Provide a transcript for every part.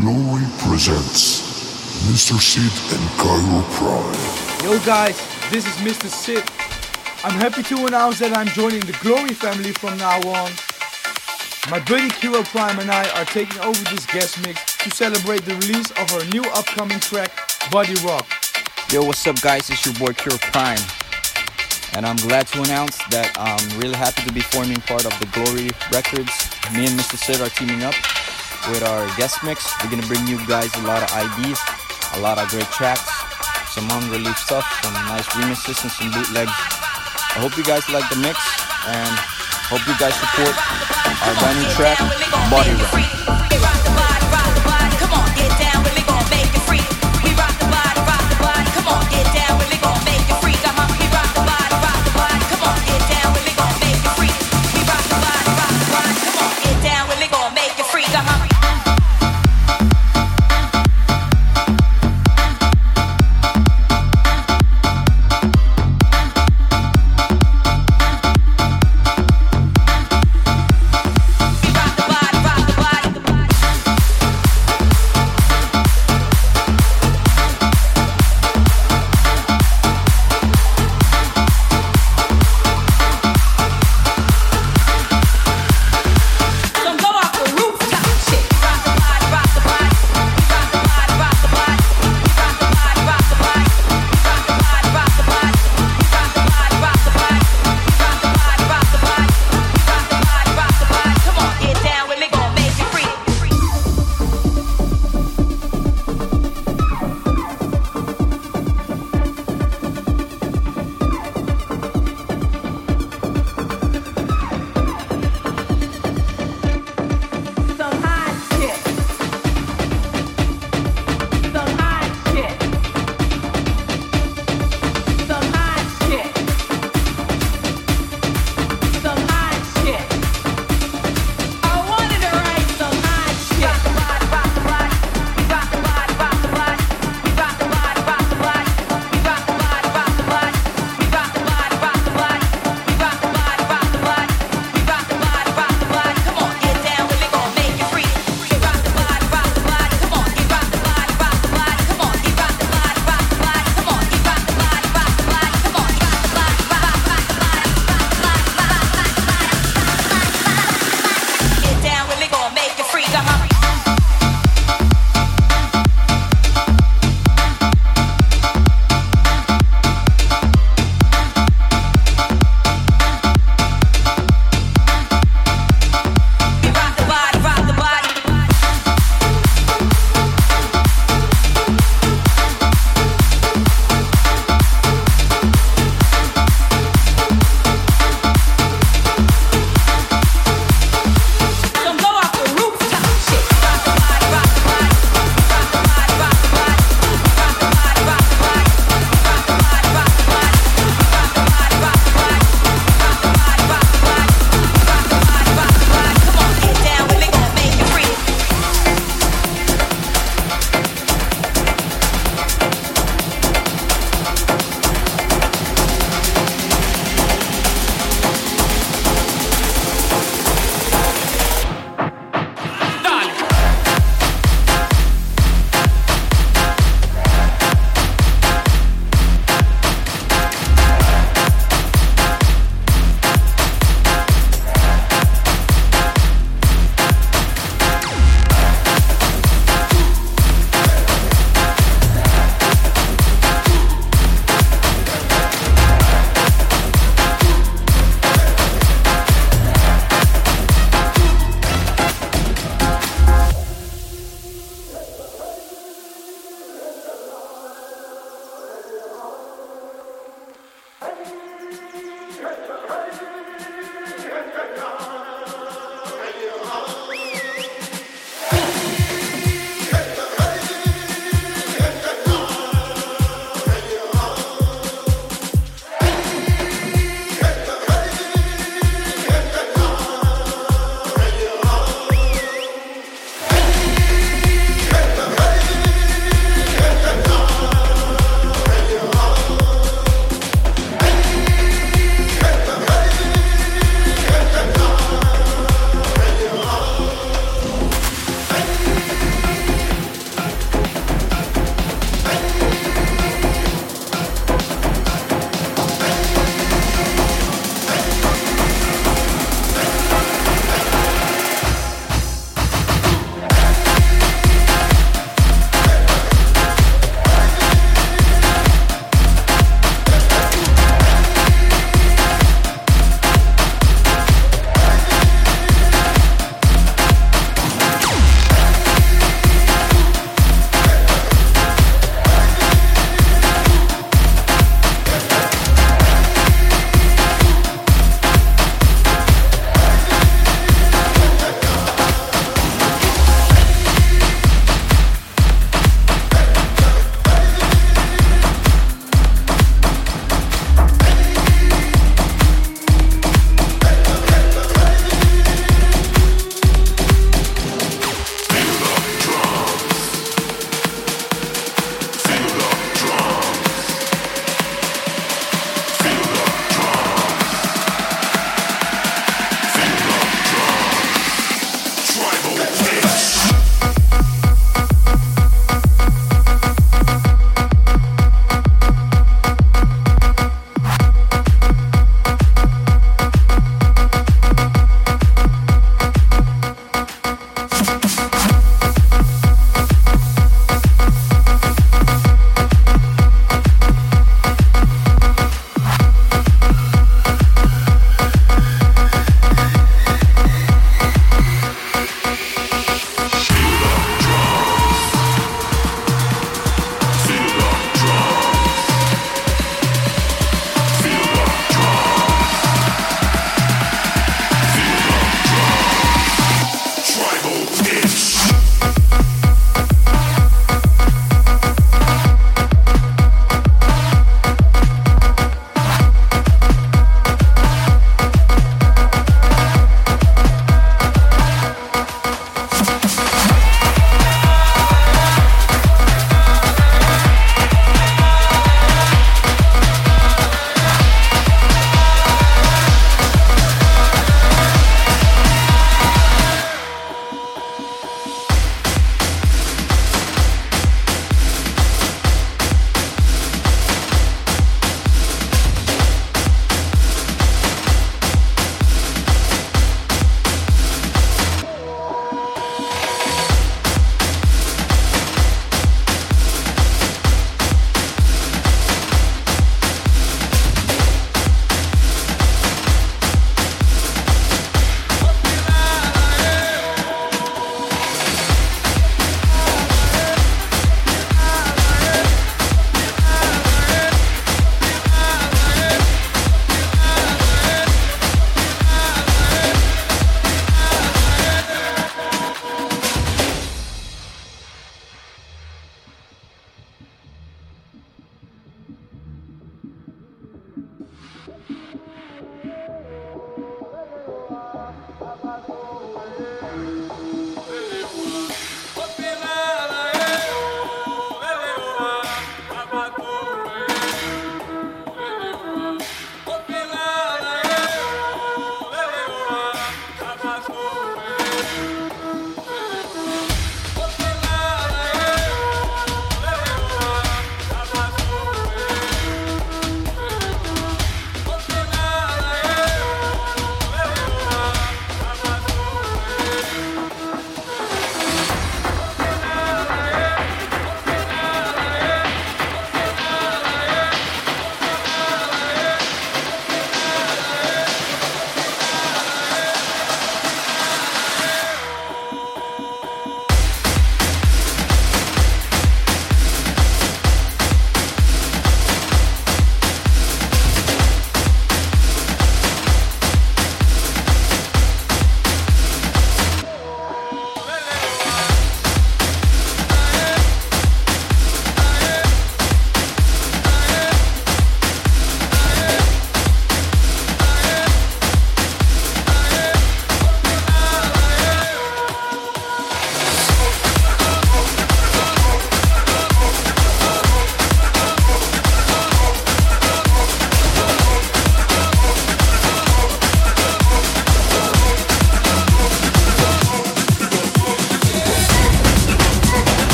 Glory presents Mr. Sid and Cairo Prime. Yo guys, this is Mr. Sid. I'm happy to announce that I'm joining the Glory family from now on. My buddy Kiro Prime and I are taking over this guest mix to celebrate the release of our new upcoming track, Body Rock. Yo, what's up, guys? It's your boy Kiro Prime. And I'm glad to announce that I'm really happy to be forming part of the Glory Records. Me and Mr. Sid are teaming up with our guest mix. We're gonna bring you guys a lot of IDs, a lot of great tracks, some unreleased stuff, some nice remixes, and some bootlegs. I hope you guys like the mix and hope you guys support our brand new track, Body Rock.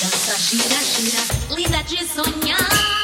Dança gira, gira, linda de sonhar.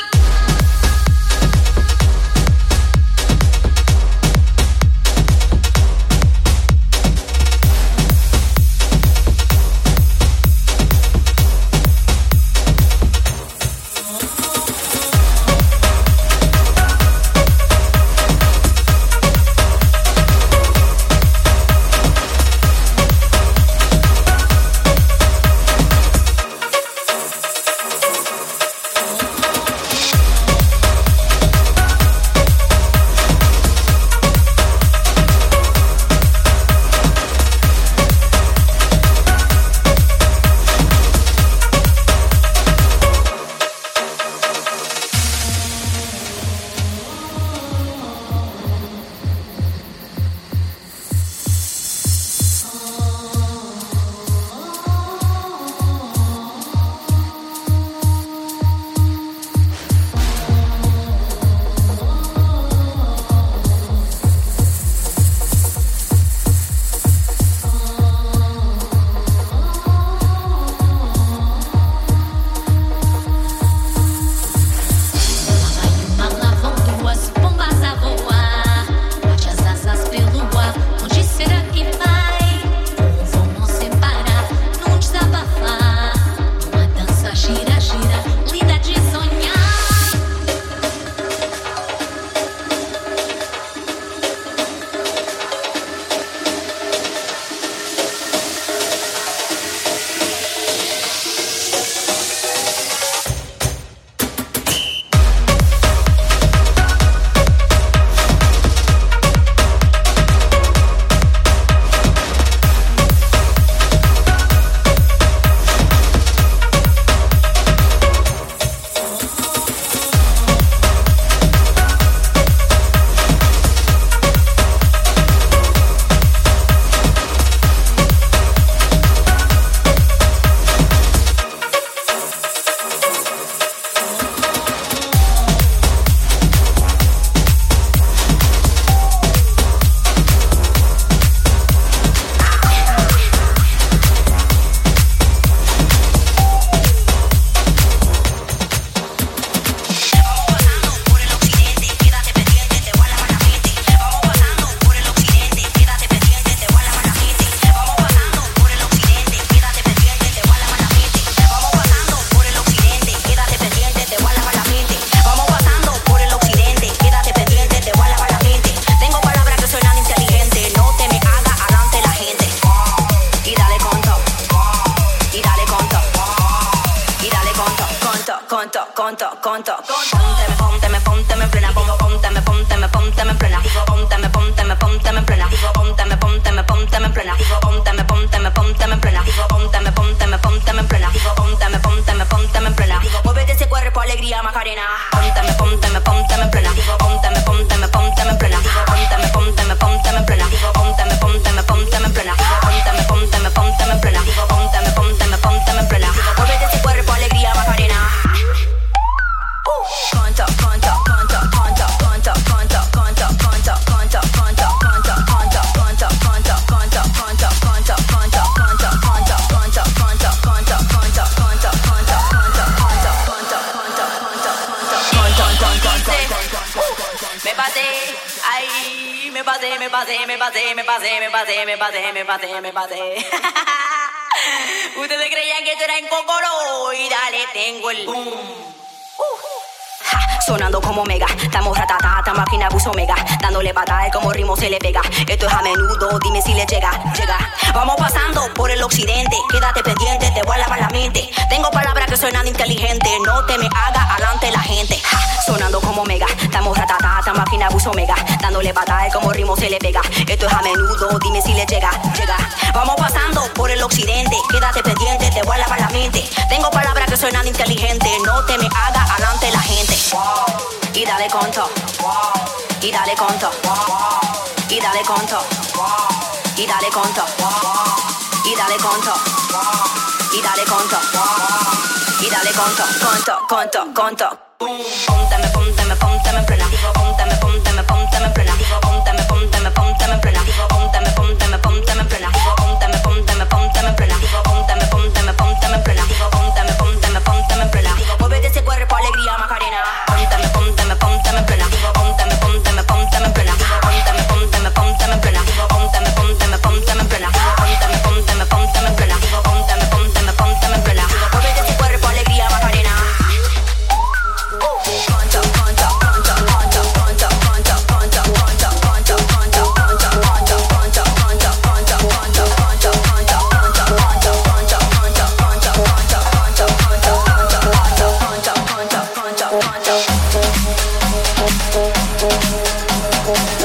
Ustedes creían que esto era en Cocoro y dale, tengo el boom sonando como mega. Estamos ratatata, máquina bus omega. Dándole patada como ritmo se le pega. Esto es a menudo, dime si le llega, llega. Vamos pasando por el occidente. Quédate pendiente, te voy a lavar la mente. Tengo palabras que suenan inteligentes. No te me haga adelante la gente. Sonando como mega. Estamos ratatata, máquina bus omega. Dándole patada como ritmo se le pega. Esto es a menudo, dime si le llega, llega. Vamos pasando por el occidente. Quédate pendiente, te voy a lavar la mente. Tengo palabras que suenan inteligentes. No te me haga adelante la gente y dale conto, y dale conto, y dale conto, y dale conto, y dale conto, y dale conto, conto, conto, conto. Póntame en plena, póntame, póntame, póntame en plena, póntame, póntame, póntame Thank.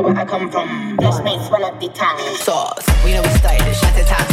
where I come from. Bless me, swallow the tongue. Sauce, we know we started this shot time.